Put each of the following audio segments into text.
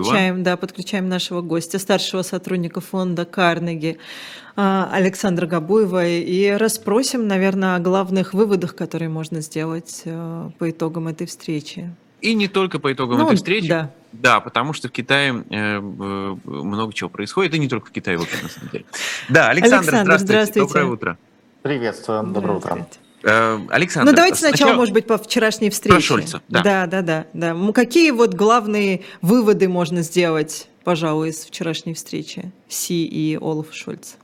подключаем, да, подключаем нашего гостя, старшего сотрудника фонда Карнеги а, Александра Габуева и расспросим, наверное, о главных выводах, которые можно сделать э, по итогам этой встречи. И не только по итогам ну, этой встречи. Да. Да, потому что в Китае э, много чего происходит, и не только в Китае, в общем, на самом деле. Да, Александр, Александр здравствуйте. здравствуйте. Доброе утро. Приветствую, доброе утро. Э, Александр, ну давайте сначала, сначала, может быть, по вчерашней встрече. Про Шольца, да. Да, да, да, да. Какие вот главные выводы можно сделать, пожалуй, из вчерашней встречи Си и Олаф Шольц?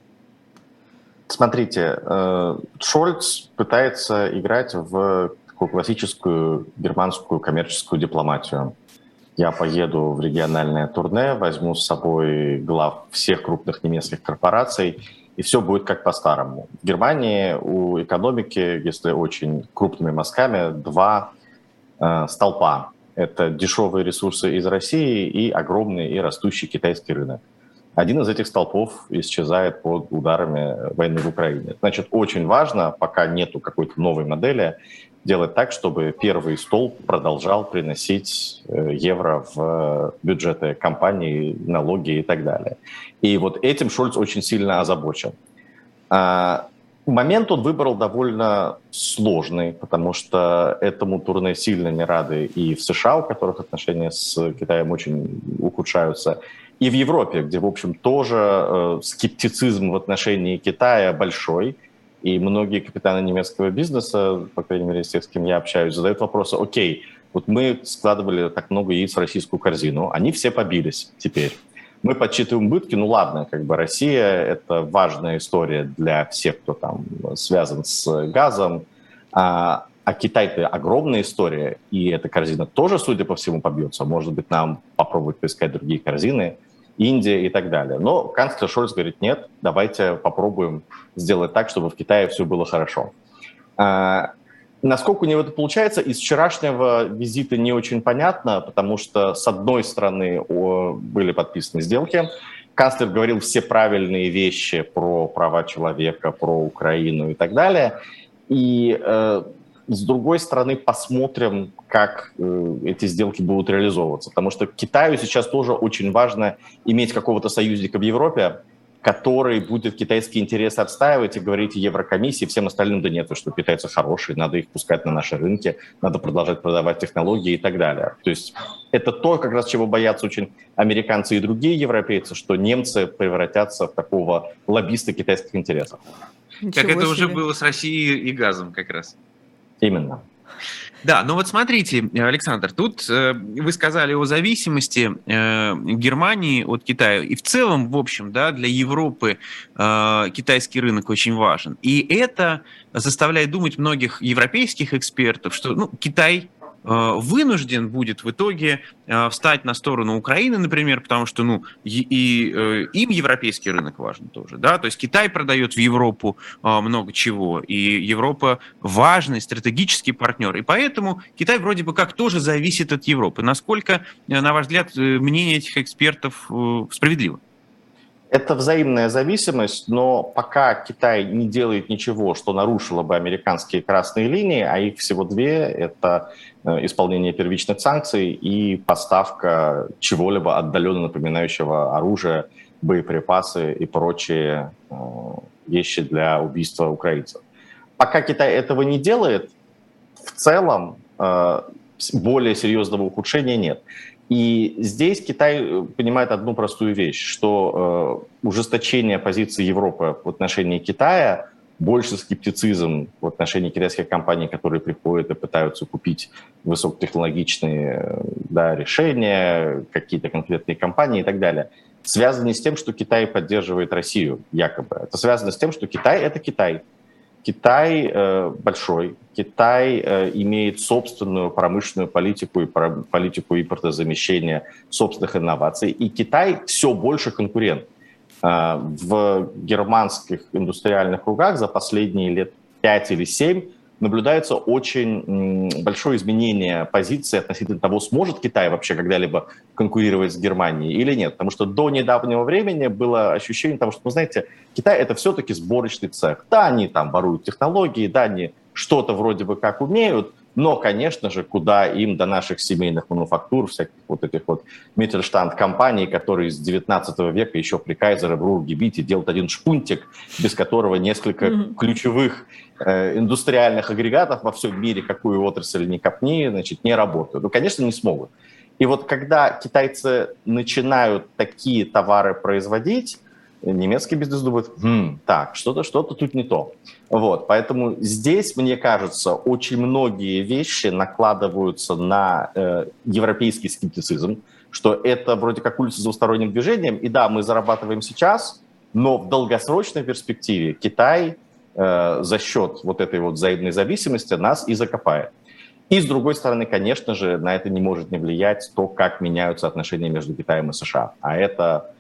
Смотрите, э, Шольц пытается играть в такую классическую германскую коммерческую дипломатию. Я поеду в региональное турне, возьму с собой глав всех крупных немецких корпораций, и все будет как по-старому. В Германии у экономики, если очень крупными мазками, два э, столпа. Это дешевые ресурсы из России и огромный и растущий китайский рынок. Один из этих столпов исчезает под ударами войны в Украине. Значит, очень важно, пока нету какой-то новой модели, делать так, чтобы первый столб продолжал приносить э, евро в бюджеты компаний, налоги и так далее. И вот этим Шольц очень сильно озабочен. А, момент он выбрал довольно сложный, потому что этому турне сильно не рады и в США, у которых отношения с Китаем очень ухудшаются, и в Европе, где, в общем, тоже э, скептицизм в отношении Китая большой – и многие капитаны немецкого бизнеса, по крайней мере, тех, с кем я общаюсь, задают вопросы, окей, вот мы складывали так много яиц в российскую корзину, они все побились теперь. Мы подсчитываем убытки, ну ладно, как бы Россия – это важная история для всех, кто там связан с газом, а, а Китай – это огромная история, и эта корзина тоже, судя по всему, побьется. Может быть, нам попробовать поискать другие корзины. Индия и так далее. Но канцлер Шольц говорит, нет, давайте попробуем сделать так, чтобы в Китае все было хорошо. А, насколько у него это получается, из вчерашнего визита не очень понятно, потому что, с одной стороны, были подписаны сделки, канцлер говорил все правильные вещи про права человека, про Украину и так далее, и э, с другой стороны, посмотрим, как э, эти сделки будут реализовываться. Потому что Китаю сейчас тоже очень важно иметь какого-то союзника в Европе, который будет китайские интересы отстаивать и говорить Еврокомиссии, всем остальным, да нет, что китайцы хорошие, надо их пускать на наши рынки, надо продолжать продавать технологии и так далее. То есть это то, как раз чего боятся очень американцы и другие европейцы, что немцы превратятся в такого лоббиста китайских интересов. Ничего как это себе. уже было с Россией и газом как раз. Именно. Да, ну вот смотрите, Александр, тут э, вы сказали о зависимости э, Германии от Китая. И в целом, в общем, да, для Европы э, китайский рынок очень важен. И это заставляет думать многих европейских экспертов, что ну, Китай вынужден будет в итоге э, встать на сторону Украины, например, потому что ну, и, и э, им европейский рынок важен тоже. Да? То есть Китай продает в Европу много чего, и Европа важный стратегический партнер. И поэтому Китай вроде бы как тоже зависит от Европы. Насколько, на ваш взгляд, мнение этих экспертов справедливо? Это взаимная зависимость, но пока Китай не делает ничего, что нарушило бы американские красные линии, а их всего две, это э, исполнение первичных санкций и поставка чего-либо отдаленно напоминающего оружия, боеприпасы и прочие э, вещи для убийства украинцев. Пока Китай этого не делает, в целом э, более серьезного ухудшения нет. И здесь Китай э, понимает одну простую вещь, что э, ужесточение позиции Европы в отношении Китая больше скептицизм в отношении китайских компаний, которые приходят и пытаются купить высокотехнологичные э, да, решения, какие-то конкретные компании и так далее, связано не с тем, что Китай поддерживает Россию, якобы. Это связано с тем, что Китай — это Китай. Китай э, большой, Китай э, имеет собственную промышленную политику и политику импортозамещения собственных инноваций, и Китай все больше конкурент. Э, в германских индустриальных кругах за последние лет 5 или 7 наблюдается очень большое изменение позиции относительно того, сможет Китай вообще когда-либо конкурировать с Германией или нет. Потому что до недавнего времени было ощущение того, что, вы знаете, Китай это все-таки сборочный цех. Да, они там воруют технологии, да, они что-то вроде бы как умеют, но, конечно же, куда им до наших семейных мануфактур, всяких вот этих вот Mittelstand-компаний, которые с 19 века еще при Кайзере в Рургебите делают один шпунтик, без которого несколько mm-hmm. ключевых э, индустриальных агрегатов во всем мире, какую отрасль не копни, значит, не работают. Ну, конечно, не смогут. И вот когда китайцы начинают такие товары производить, немецкий бизнес думает, хм, так, что-то что тут не то. Вот, поэтому здесь, мне кажется, очень многие вещи накладываются на э, европейский скептицизм, что это вроде как улица с двусторонним движением, и да, мы зарабатываем сейчас, но в долгосрочной перспективе Китай э, за счет вот этой вот взаимной зависимости нас и закопает. И, с другой стороны, конечно же, на это не может не влиять то, как меняются отношения между Китаем и США. А это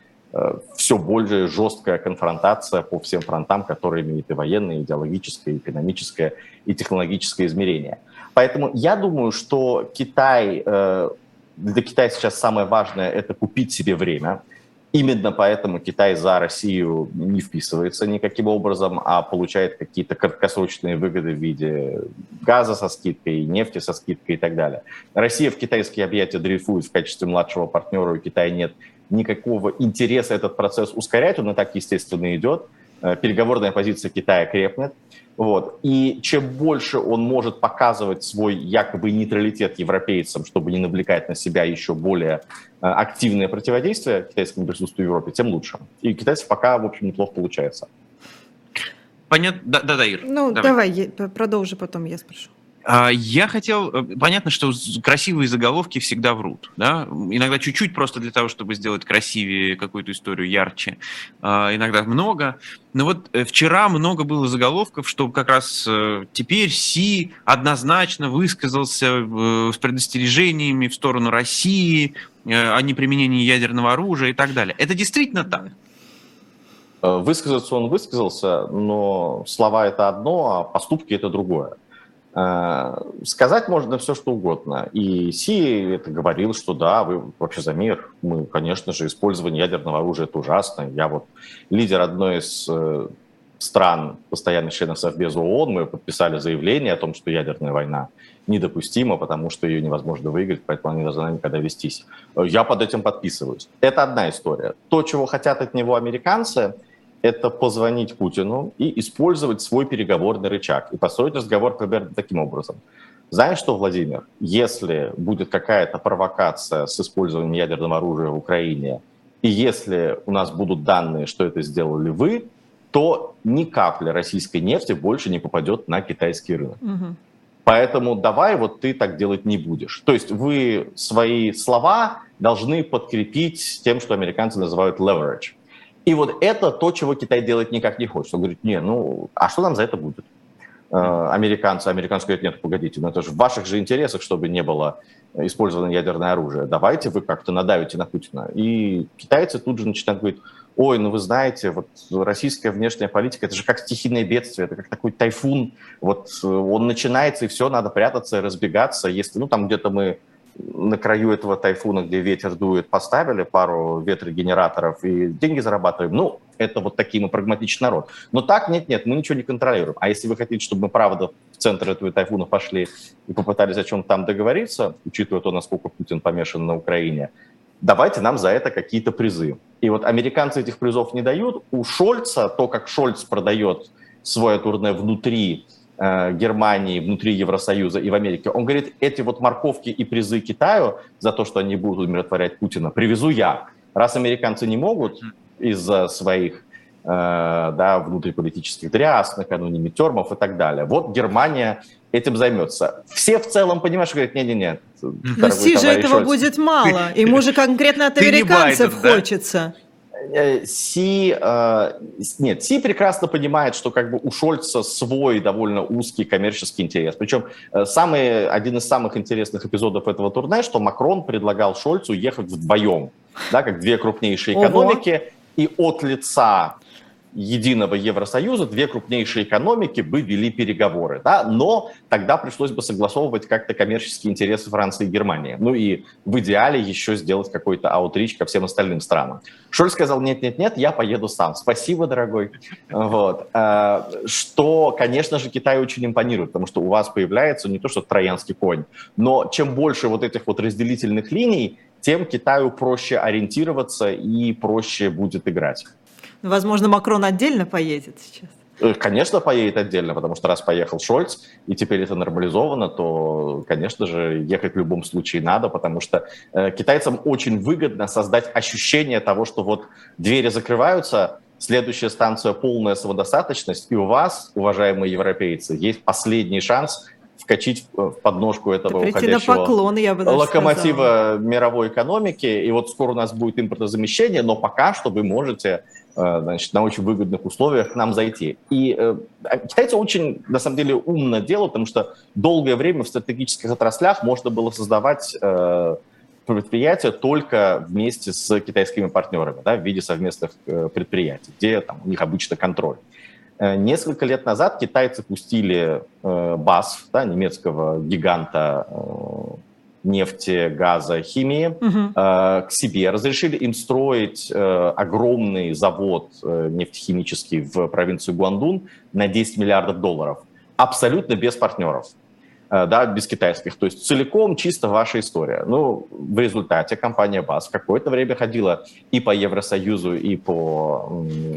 все более жесткая конфронтация по всем фронтам, которые имеют и военное, и идеологическое, и экономическое, и технологическое измерение. Поэтому я думаю, что Китай, э, для Китая сейчас самое важное – это купить себе время. Именно поэтому Китай за Россию не вписывается никаким образом, а получает какие-то краткосрочные выгоды в виде газа со скидкой, нефти со скидкой и так далее. Россия в китайские объятия дрейфует в качестве младшего партнера, у Китая нет никакого интереса этот процесс ускорять, он и так, естественно, идет. Э, переговорная позиция Китая крепнет. Вот. И чем больше он может показывать свой якобы нейтралитет европейцам, чтобы не навлекать на себя еще более э, активное противодействие китайскому присутствию в Европе, тем лучше. И китайцев пока, в общем, неплохо получается. Понятно. Да, да, да, Ир. Ну, давай, давай продолжи, потом я спрошу. А, я хотел... Э, понятно, что красивые заголовки всегда врут. Да? Иногда чуть-чуть просто для того, чтобы сделать красивее какую-то историю, ярче. А, иногда много. Но вот э, вчера много было заголовков, что как раз э, теперь Си однозначно высказался с предостережениями в сторону России о неприменении ядерного оружия и так далее. Это действительно так? Высказаться он высказался, но слова это одно, а поступки это другое. Э, сказать можно все, что угодно. И Си это говорил, что да, вы вообще за мир. Мы, конечно же, использование ядерного оружия – это ужасно. Я вот лидер одной из э, стран, постоянных членов Совбеза ООН, мы подписали заявление о том, что ядерная война недопустима, потому что ее невозможно выиграть, поэтому она не должна никогда вестись. Я под этим подписываюсь. Это одна история. То, чего хотят от него американцы – это позвонить Путину и использовать свой переговорный рычаг и построить разговор примерно таким образом. Знаешь что, Владимир, если будет какая-то провокация с использованием ядерного оружия в Украине, и если у нас будут данные, что это сделали вы, то ни капли российской нефти больше не попадет на китайский рынок. Угу. Поэтому давай вот ты так делать не будешь. То есть вы свои слова должны подкрепить тем, что американцы называют leverage. И вот это то, чего Китай делать никак не хочет. Он говорит, не, ну, а что нам за это будет? Э, американцы, американцы говорят, нет, погодите, ну это же в ваших же интересах, чтобы не было использовано ядерное оружие. Давайте вы как-то надавите на Путина. И китайцы тут же начинают говорить, ой, ну вы знаете, вот российская внешняя политика, это же как стихийное бедствие, это как такой тайфун, вот он начинается, и все, надо прятаться, разбегаться. Если, ну там где-то мы на краю этого тайфуна, где ветер дует, поставили пару ветрогенераторов и деньги зарабатываем. Ну, это вот такие мы прагматичный народ. Но так, нет-нет, мы ничего не контролируем. А если вы хотите, чтобы мы, правда, в центр этого тайфуна пошли и попытались о чем там договориться, учитывая то, насколько Путин помешан на Украине, давайте нам за это какие-то призы. И вот американцы этих призов не дают. У Шольца, то, как Шольц продает свое турне внутри Германии, внутри Евросоюза и в Америке. Он говорит, эти вот морковки и призы Китаю за то, что они будут умиротворять Путина, привезу я. Раз американцы не могут из-за своих э, да, внутриполитических дрязг, накануне митермов и так далее. Вот Германия этим займется. Все в целом понимаешь, говорят, не-не-не. Но Си же этого Шольц. будет мало. Ему же конкретно от американцев хочется. Э, Си, э, нет, Си прекрасно понимает, что как бы у Шольца свой довольно узкий коммерческий интерес. Причем э, самый, один из самых интересных эпизодов этого турне, что Макрон предлагал Шольцу ехать вдвоем, да, как две крупнейшие экономики, Ого. и от лица единого Евросоюза две крупнейшие экономики бы вели переговоры, да, но тогда пришлось бы согласовывать как-то коммерческие интересы Франции и Германии. Ну и в идеале еще сделать какой-то аутрич ко всем остальным странам. Шольц сказал, нет-нет-нет, я поеду сам. Спасибо, дорогой. Вот. А, что, конечно же, Китай очень импонирует, потому что у вас появляется не то, что троянский конь, но чем больше вот этих вот разделительных линий, тем Китаю проще ориентироваться и проще будет играть. Возможно, Макрон отдельно поедет сейчас. Э, конечно, поедет отдельно, потому что раз поехал Шольц, и теперь это нормализовано, то, конечно же, ехать в любом случае надо, потому что э, китайцам очень выгодно создать ощущение того, что вот двери закрываются, следующая станция полная самодостаточность, и у вас, уважаемые европейцы, есть последний шанс вкачить в подножку этого это уходящего на поклон, я бы локомотива сказала. мировой экономики. И вот скоро у нас будет импортозамещение, но пока что вы можете Э, значит, на очень выгодных условиях к нам зайти. И э, а китайцы очень, на самом деле, умно делают, потому что долгое время в стратегических отраслях можно было создавать э, предприятия только вместе с китайскими партнерами, да, в виде совместных э, предприятий, где там, у них обычно контроль. Э, несколько лет назад китайцы пустили э, БАСФ, да, немецкого гиганта э, нефти, газа, химии угу. э, к себе. Разрешили им строить э, огромный завод э, нефтехимический в провинции Гуандун на 10 миллиардов долларов. Абсолютно без партнеров. Э, да, без китайских. То есть целиком чисто ваша история. Ну, в результате компания БАС какое-то время ходила и по Евросоюзу, и по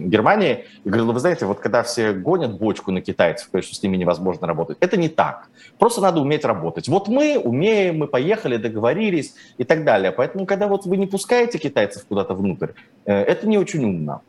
Германии, и говорила, вы знаете, вот когда все гонят бочку на китайцев, что с ними невозможно работать, это не так. Просто надо уметь работать. Вот мы умеем, мы поехали, договорились и так далее. Поэтому, когда вот вы не пускаете китайцев куда-то внутрь, э, это не очень умно.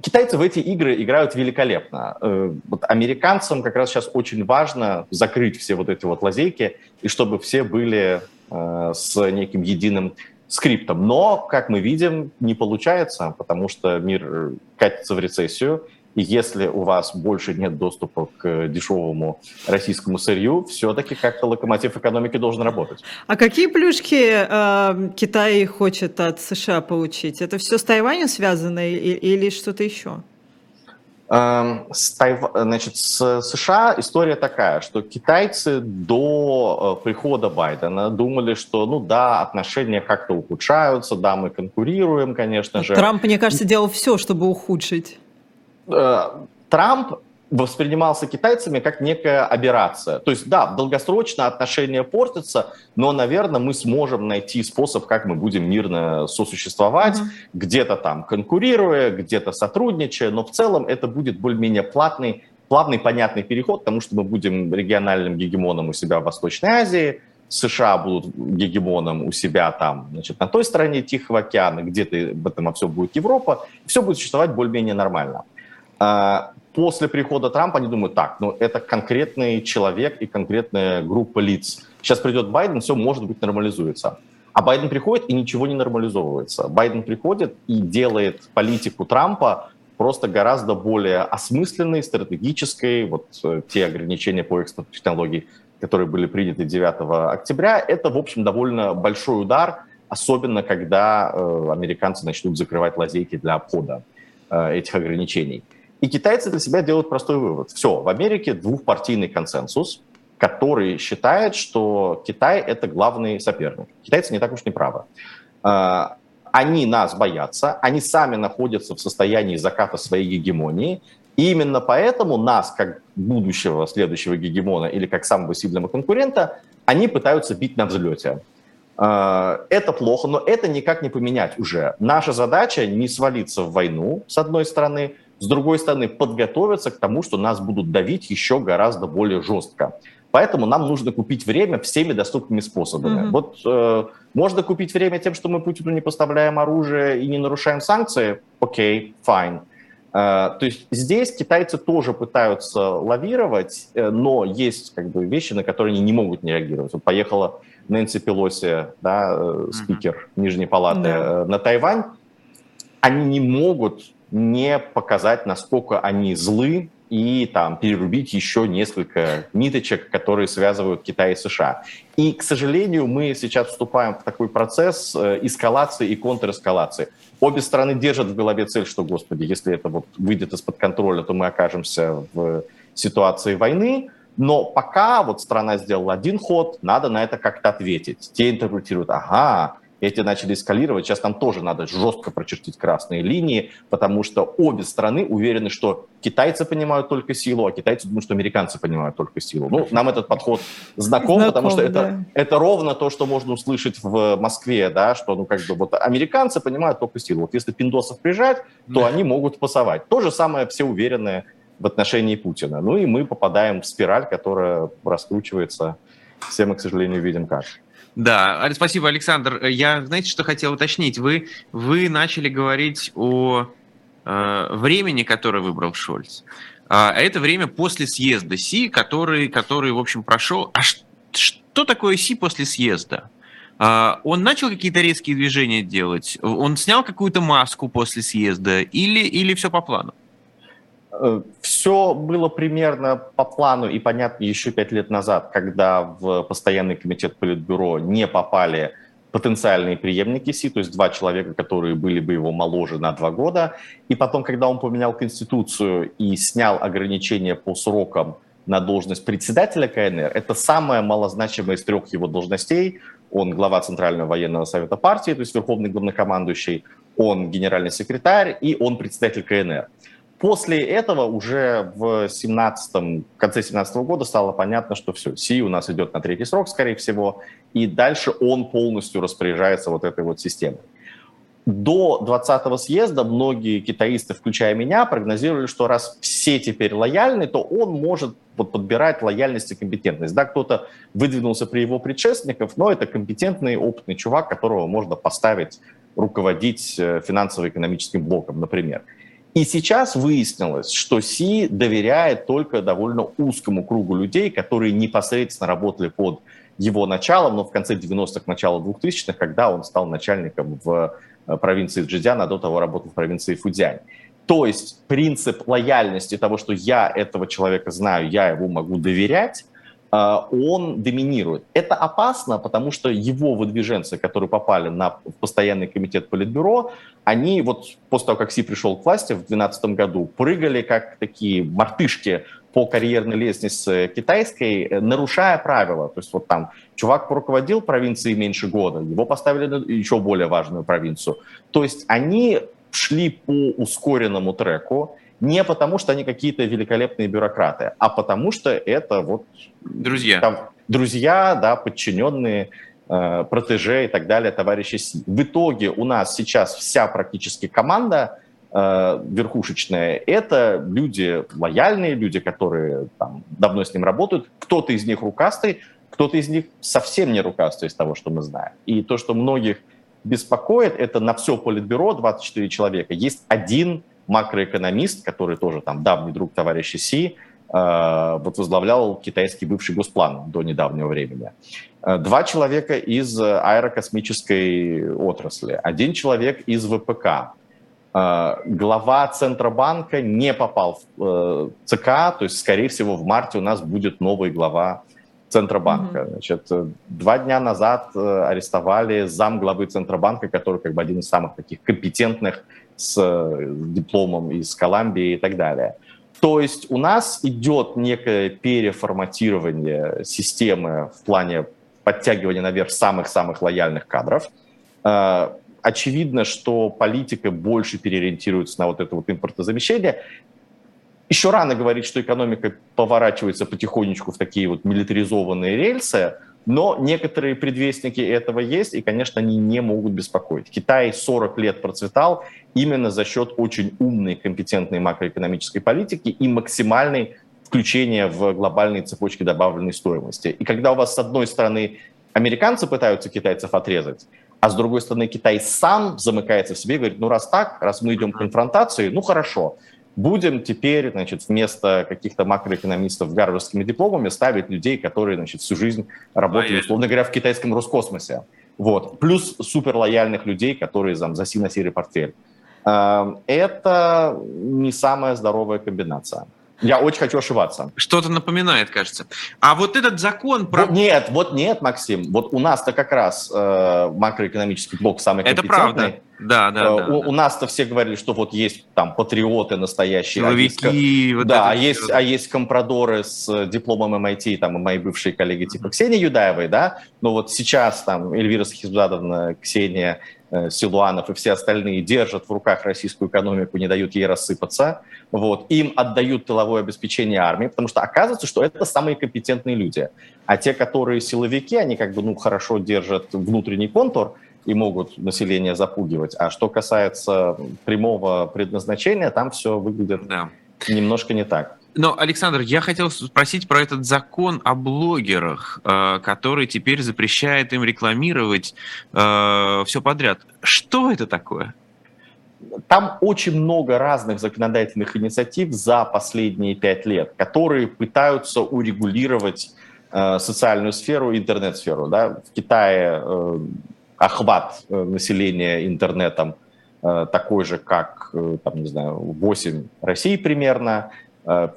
Китайцы в эти игры играют великолепно. Э, вот американцам как раз сейчас очень важно закрыть все вот эти вот лазейки, и чтобы все были э, с неким единым скриптом. Но, как мы видим, не получается, потому что мир катится в рецессию, и если у вас больше нет доступа к дешевому российскому сырью, все-таки как-то локомотив экономики должен работать. А какие плюшки э, Китай хочет от США получить? Это все с Тайванем связано или, или что-то еще? Эм, с, Тайв... Значит, с США история такая, что китайцы до э, прихода Байдена думали, что, ну да, отношения как-то ухудшаются, да, мы конкурируем, конечно же. Трамп, мне кажется, делал все, чтобы ухудшить. Э, Трамп воспринимался китайцами как некая операция. То есть, да, долгосрочно отношения портятся, но, наверное, мы сможем найти способ, как мы будем мирно сосуществовать, mm-hmm. где-то там конкурируя, где-то сотрудничая, но в целом это будет более-менее платный, плавный, понятный переход, потому что мы будем региональным гегемоном у себя в Восточной Азии, США будут гегемоном у себя там, значит, на той стороне Тихого океана, где-то в этом все будет Европа, все будет существовать более-менее нормально. А, после прихода Трампа они думают, так, ну это конкретный человек и конкретная группа лиц. Сейчас придет Байден, все, может быть, нормализуется. А Байден приходит, и ничего не нормализовывается. Байден приходит и делает политику Трампа просто гораздо более осмысленной, стратегической. Вот э, те ограничения по экспорту технологий, которые были приняты 9 октября, это, в общем, довольно большой удар, особенно когда э, американцы начнут закрывать лазейки для обхода э, этих ограничений. И китайцы для себя делают простой вывод. Все, в Америке двухпартийный консенсус, который считает, что Китай – это главный соперник. Китайцы не так уж не правы. А, они нас боятся, они сами находятся в состоянии заката своей гегемонии, и именно поэтому нас, как будущего следующего гегемона или как самого сильного конкурента, они пытаются бить на взлете. А, это плохо, но это никак не поменять уже. Наша задача не свалиться в войну, с одной стороны – с другой стороны, подготовиться к тому, что нас будут давить еще гораздо более жестко. Поэтому нам нужно купить время всеми доступными способами. Mm-hmm. Вот э, можно купить время тем, что мы Путину не поставляем оружие и не нарушаем санкции. Окей, okay, fine. Э, то есть здесь китайцы тоже пытаются лавировать, э, но есть как бы вещи, на которые они не могут не реагировать. Вот поехала Нэнси Пелоси, да, э, спикер mm-hmm. Нижней Палаты, yeah. на Тайвань. Они не могут не показать, насколько они злы и там перерубить еще несколько ниточек, которые связывают Китай и США. И, к сожалению, мы сейчас вступаем в такой процесс э, эскалации и контрэскалации. Обе стороны держат в голове цель, что, господи, если это вот выйдет из-под контроля, то мы окажемся в ситуации войны. Но пока вот страна сделала один ход, надо на это как-то ответить. Те интерпретируют, ага, эти начали эскалировать. Сейчас нам тоже надо жестко прочертить красные линии, потому что обе страны уверены, что китайцы понимают только силу, а китайцы думают, что американцы понимают только силу. Ну, нам этот подход знаком, знаком потому что да. это, это ровно то, что можно услышать в Москве, да, что, ну, как бы, вот американцы понимают только силу. Вот если пиндосов прижать, то да. они могут пасовать. То же самое все уверены в отношении Путина. Ну и мы попадаем в спираль, которая раскручивается. Все мы, к сожалению, видим как. Да, спасибо, Александр. Я, знаете, что хотел уточнить? Вы, вы начали говорить о э, времени, которое выбрал Шольц. А это время после съезда Си, который, который в общем, прошел. А что такое Си после съезда? А, он начал какие-то резкие движения делать? Он снял какую-то маску после съезда? Или, или все по плану? Э, Все было примерно по плану и понятно еще пять лет назад, когда в постоянный комитет Политбюро не попали потенциальные преемники Си, то есть два человека, которые были бы его моложе на два года. И потом, когда он поменял Конституцию и снял ограничения по срокам на должность председателя КНР, это самая малозначимая из трех его должностей. Он глава Центрального военного совета партии, то есть верховный главнокомандующий, он генеральный секретарь и он председатель КНР. После этого уже в 17 в конце 17 года стало понятно, что все, Си у нас идет на третий срок, скорее всего, и дальше он полностью распоряжается вот этой вот системой. До 20-го съезда многие китаисты, включая меня, прогнозировали, что раз все теперь лояльны, то он может вот подбирать лояльность и компетентность. Да, кто-то выдвинулся при его предшественников, но это компетентный, опытный чувак, которого можно поставить руководить э, финансово-экономическим блоком, например. И сейчас выяснилось, что Си доверяет только довольно узкому кругу людей, которые непосредственно работали под его началом, но в конце 90-х, начало 2000-х, когда он стал начальником в э, провинции Джидзян, а до того работал в провинции Фудзянь. То есть принцип лояльности того, что я этого человека знаю, я его могу доверять, он доминирует. Это опасно, потому что его выдвиженцы, которые попали на постоянный комитет Политбюро, они вот после того, как Си пришел к власти в 2012 году, прыгали как такие мартышки по карьерной лестнице китайской, э, нарушая правила. То есть вот там чувак руководил провинцией меньше года, его поставили на еще более важную провинцию. То есть они шли по ускоренному треку, не потому, что они какие-то великолепные бюрократы, а потому что это вот... Друзья. Там, друзья, да, подчиненные Э, протеже и так далее, товарищи Си. В итоге у нас сейчас вся практически команда э, верхушечная, это люди лояльные, люди, которые там, давно с ним работают. Кто-то из них рукастый, кто-то из них совсем не рукастый из того, что мы знаем. И то, что многих беспокоит, это на все политбюро 24 человека. Есть один макроэкономист, который тоже там давний друг товарища Си, э, вот возглавлял китайский бывший госплан до недавнего времени. Э, два человека из аэрокосмической отрасли, один человек из ВПК. Э, глава Центробанка не попал в ЦК, то есть, скорее всего, в марте у нас будет новый глава Центробанка. Mm-hmm. Значит, два дня назад арестовали зам главы Центробанка, который как бы один из самых таких компетентных с дипломом из Колумбии и так далее. То есть у нас идет некое переформатирование системы в плане подтягивание наверх самых-самых лояльных кадров. Э, очевидно, что политика больше переориентируется на вот это вот импортозамещение. Еще рано говорить, что экономика поворачивается потихонечку в такие вот милитаризованные рельсы, но некоторые предвестники этого есть, и, конечно, они не могут беспокоить. Китай 40 лет процветал именно за счет очень умной, компетентной макроэкономической политики и максимальной включение в глобальные цепочки добавленной стоимости. И когда у вас с одной стороны американцы пытаются китайцев отрезать, а с другой стороны Китай сам замыкается в себе и говорит, ну раз так, раз мы идем к конфронтации, ну хорошо, будем теперь, значит, вместо каких-то макроэкономистов с гарвардскими дипломами ставить людей, которые, значит, всю жизнь работали, условно говоря, в китайском Роскосмосе. Вот. Плюс суперлояльных людей, которые там, за сино-серый портфель. Эм, это не самая здоровая комбинация. Я очень хочу ошибаться. Что-то напоминает, кажется. А вот этот закон про... Вот нет, вот нет, Максим. Вот у нас-то как раз э, макроэкономический блок самый Это правда. Да, да, э, да, у, да. у нас-то все говорили, что вот есть там патриоты настоящие. а есть Силовики, вот да, а есть, а есть компрадоры с э, дипломом MIT, там, и мои бывшие коллеги типа Ксении Юдаевой, да, но вот сейчас там Эльвира Сахизадовна, Ксения э, Силуанов и все остальные держат в руках российскую экономику, не дают ей рассыпаться, вот, им отдают тыловое обеспечение армии, потому что оказывается, что это самые компетентные люди. А те, которые силовики, они как бы, ну, хорошо держат внутренний контур, и могут население запугивать. А что касается прямого предназначения, там все выглядит Да. немножко не так. Но, Александр, я хотел спросить про этот закон о блогерах, э, который теперь запрещает им рекламировать все подряд. Что это такое? Там очень много разных законодательных инициатив за последние пять лет, которые пытаются урегулировать э, социальную сферу, интернет-сферу. Да? В Китае э, охват э, населения интернетом э, такой же, как, э, там, не знаю, 8 России примерно.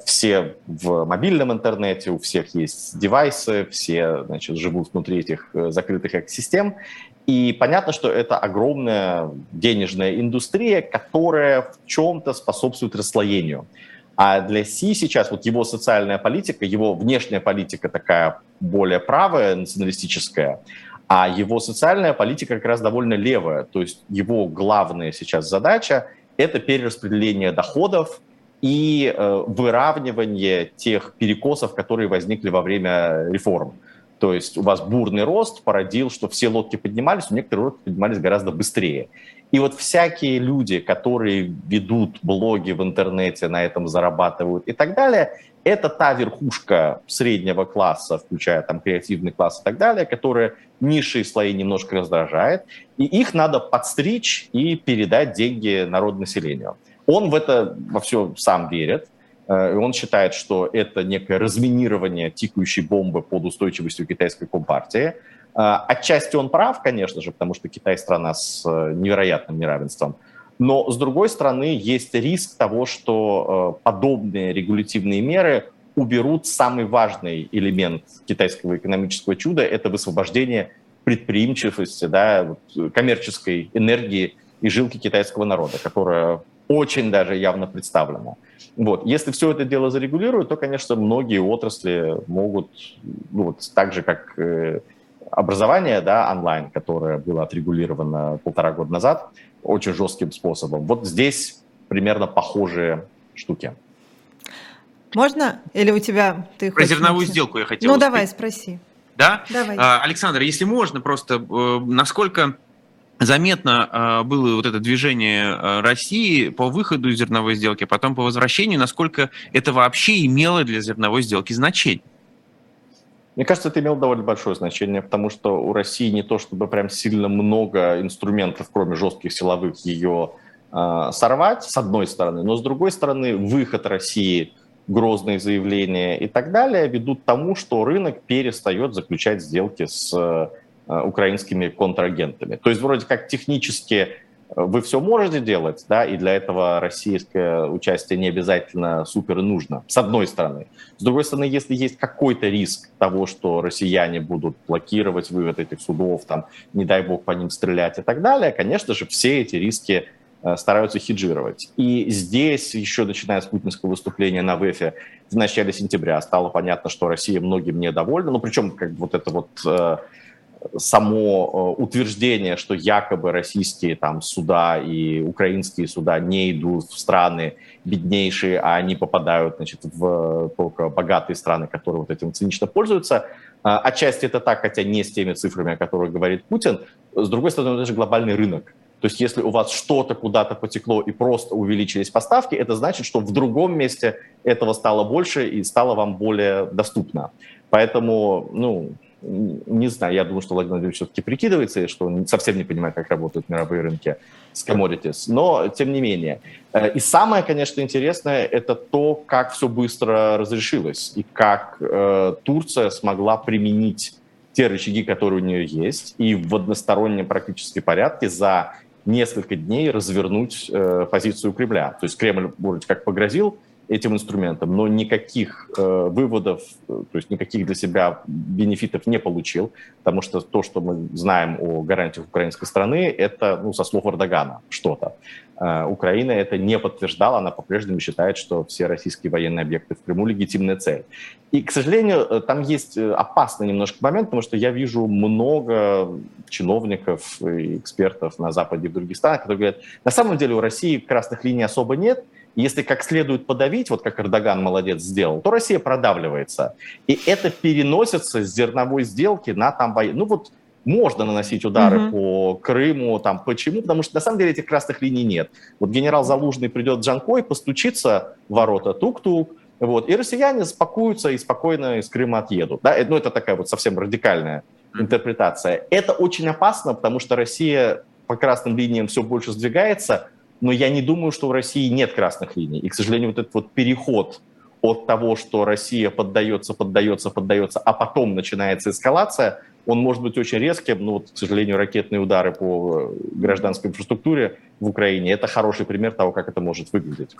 Все в мобильном интернете, у всех есть девайсы, все значит, живут внутри этих закрытых экосистем. И понятно, что это огромная денежная индустрия, которая в чем-то способствует расслоению. А для Си сейчас вот его социальная политика, его внешняя политика такая более правая, националистическая, а его социальная политика как раз довольно левая. То есть его главная сейчас задача – это перераспределение доходов и э, выравнивание тех перекосов, которые возникли во время реформ. То есть у вас бурный рост породил, что все лодки поднимались, у некоторых лодки поднимались гораздо быстрее. И вот всякие люди, которые ведут блоги в интернете, на этом зарабатывают и так далее, это та верхушка среднего класса, включая там креативный класс и так далее, которая низшие слои немножко раздражает, и их надо подстричь и передать деньги народонаселению. Он в это во все сам верит, Э, и он считает, что это некое разминирование тикающей бомбы под устойчивостью китайской компартии. Э, Отчасти он прав, конечно же, потому что Китай страна с э, невероятным неравенством. Но, с другой стороны, есть риск того, что э, подобные регулятивные меры уберут самый важный элемент китайского экономического чуда – это высвобождение предприимчивости, да, вот, коммерческой энергии и жилки китайского народа, которая очень даже явно представлена. Вот. Если все это дело зарегулируют, то, конечно, многие отрасли могут, ну, вот, так же, как э, образование да, онлайн, которое было отрегулировано полтора года назад, очень жестким способом. Вот здесь примерно похожие штуки. Можно? Или у тебя ты Про хочешь зерновую начать? сделку я хотел Ну, успеть. давай, спроси. Да? Давай. А, Александр, если можно, просто э, насколько заметно э, было вот это движение э, России по выходу из зерновой сделки, а потом по возвращению, насколько это вообще имело для зерновой сделки значение? Мне кажется, это имело довольно большое значение, потому что у России не то чтобы прям сильно много инструментов, кроме жестких силовых, ее э, сорвать, с одной стороны, но с другой стороны, выход России, грозные заявления и так далее ведут к тому, что рынок перестает заключать сделки с э, украинскими контрагентами. То есть вроде как технически вы все можете делать, да, и для этого российское участие не обязательно супер нужно, с одной стороны. С другой стороны, если есть какой-то риск того, что россияне будут блокировать вывод этих судов, там, не дай бог по ним стрелять и так далее, конечно же, все эти риски э, стараются хеджировать. И здесь, еще начиная с путинского выступления на ВЭФе в начале сентября, стало понятно, что Россия многим недовольна, ну, причем как вот это вот э, само э, утверждение, что якобы российские там суда и украинские суда не идут в страны беднейшие, а они попадают значит, в только богатые страны, которые вот этим цинично пользуются. А, Отчасти это так, хотя не с теми цифрами, о которых говорит Путин. С другой стороны, это же глобальный рынок. То есть если у вас что-то куда-то потекло и просто увеличились поставки, это значит, что в другом месте этого стало больше и стало вам более доступно. Поэтому, ну, не знаю, я думаю, что Владимир Владимирович все-таки прикидывается, и что он совсем не понимает, как работают мировые рынки с commodities. Но, тем не менее. Э, И самое, конечно, интересное, это то, как все быстро разрешилось, и как э, Турция смогла применить те рычаги, которые у нее есть, и в одностороннем практически порядке за несколько дней развернуть э, позицию Кремля. То есть Кремль вроде как погрозил этим инструментом, но никаких э, выводов, то есть никаких для себя бенефитов не получил, потому что то, что мы знаем о гарантиях украинской страны, это, ну, со слов Эрдогана что-то. Э, Украина это не подтверждала, она по-прежнему считает, что все российские военные объекты в Крыму легитимная цель. И, к сожалению, э, там есть э, опасный немножко момент, потому что я вижу много чиновников и экспертов на Западе и в других странах, которые говорят, на самом деле у России красных линий особо нет, если как следует подавить, вот как Эрдоган молодец сделал, то Россия продавливается. И это переносится с зерновой сделки на там... Ну вот можно наносить удары угу. по Крыму, там, почему? Потому что на самом деле этих красных линий нет. Вот генерал Залужный придет в Джанкой, постучится в ворота, тук-тук, вот, и россияне спокоятся и спокойно из Крыма отъедут. Да? Ну, это такая вот совсем радикальная интерпретация. Это очень опасно, потому что Россия по красным линиям все больше сдвигается, но я не думаю, что в России нет красных линий. И, к сожалению, вот этот вот переход от того, что Россия поддается, поддается, поддается, а потом начинается эскалация, он может быть очень резким, но, вот, к сожалению, ракетные удары по гражданской инфраструктуре в Украине – это хороший пример того, как это может выглядеть.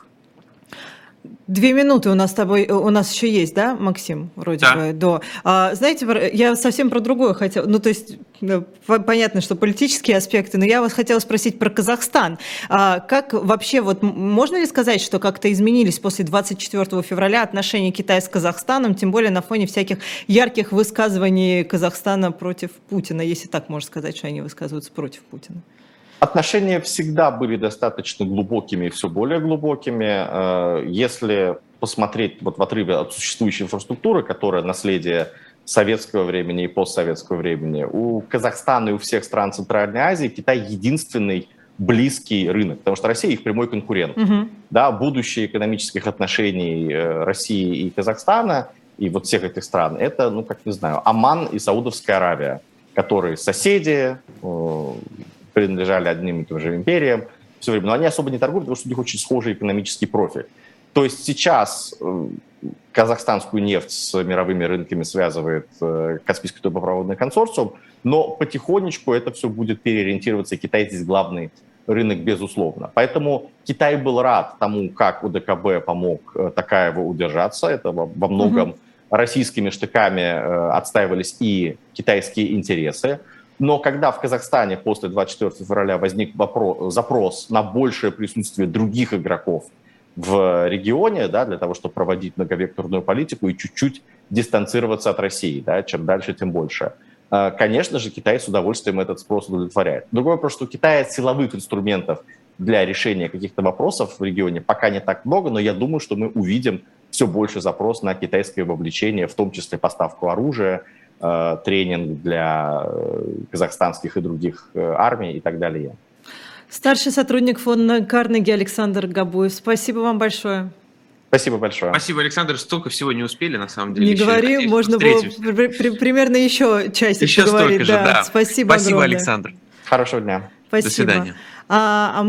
Две минуты у нас с тобой, э, у нас еще есть, да, Максим, вроде да. бы, до. А, знаете, я совсем про другое хотела, ну, то есть, понятно, что политические аспекты, но я вас хотела спросить про Казахстан. А, как вообще, вот, можно ли сказать, что как-то изменились после 24 февраля отношения Китая с Казахстаном, тем более на фоне всяких ярких высказываний Казахстана против Путина, если так можно сказать, что они высказываются против Путина? Отношения всегда были достаточно глубокими и все более глубокими. Э, если посмотреть вот в отрыве от существующей инфраструктуры, которая наследие советского времени и постсоветского времени, у Казахстана и у всех стран Центральной Азии Китай единственный близкий рынок, потому что Россия их прямой конкурент. Угу. Да, будущее экономических отношений э, России и Казахстана и вот всех этих стран, это, ну, как не знаю, Оман и Саудовская Аравия, которые соседи, э, принадлежали одним и тем же империям все время, но они особо не торгуют, потому что у них очень схожий экономический профиль. То есть сейчас э, казахстанскую нефть с мировыми рынками связывает э, Каспийский трубопроводный консорциум, но потихонечку это все будет переориентироваться, и Китай здесь главный рынок, безусловно. Поэтому Китай был рад тому, как УДКБ помог э, Такаеву удержаться. Это во многом угу. российскими штыками отстаивались и китайские интересы. Но когда в Казахстане после 24 февраля возник вопрос, запрос на большее присутствие других игроков в регионе, да, для того, чтобы проводить многовекторную политику и чуть-чуть дистанцироваться от России, да, чем дальше, тем больше. Э, конечно же, Китай с удовольствием этот спрос удовлетворяет. Другое вопрос, что у Китая силовых инструментов для решения каких-то вопросов в регионе пока не так много, но я думаю, что мы увидим все больше запрос на китайское вовлечение, в том числе поставку оружия, тренинг для э, казахстанских и других э, армий и так далее. Старший сотрудник фонда Карнеги Александр Габуев. Спасибо вам большое. Спасибо большое. Спасибо, Александр. Столько всего не успели, на самом деле. Не еще говори, надеюсь, можно было при, при, примерно еще часик еще поговорить. Столько же, да. да. Спасибо Спасибо, огромное. Александр. Хорошего дня. Спасибо. До свидания. А, а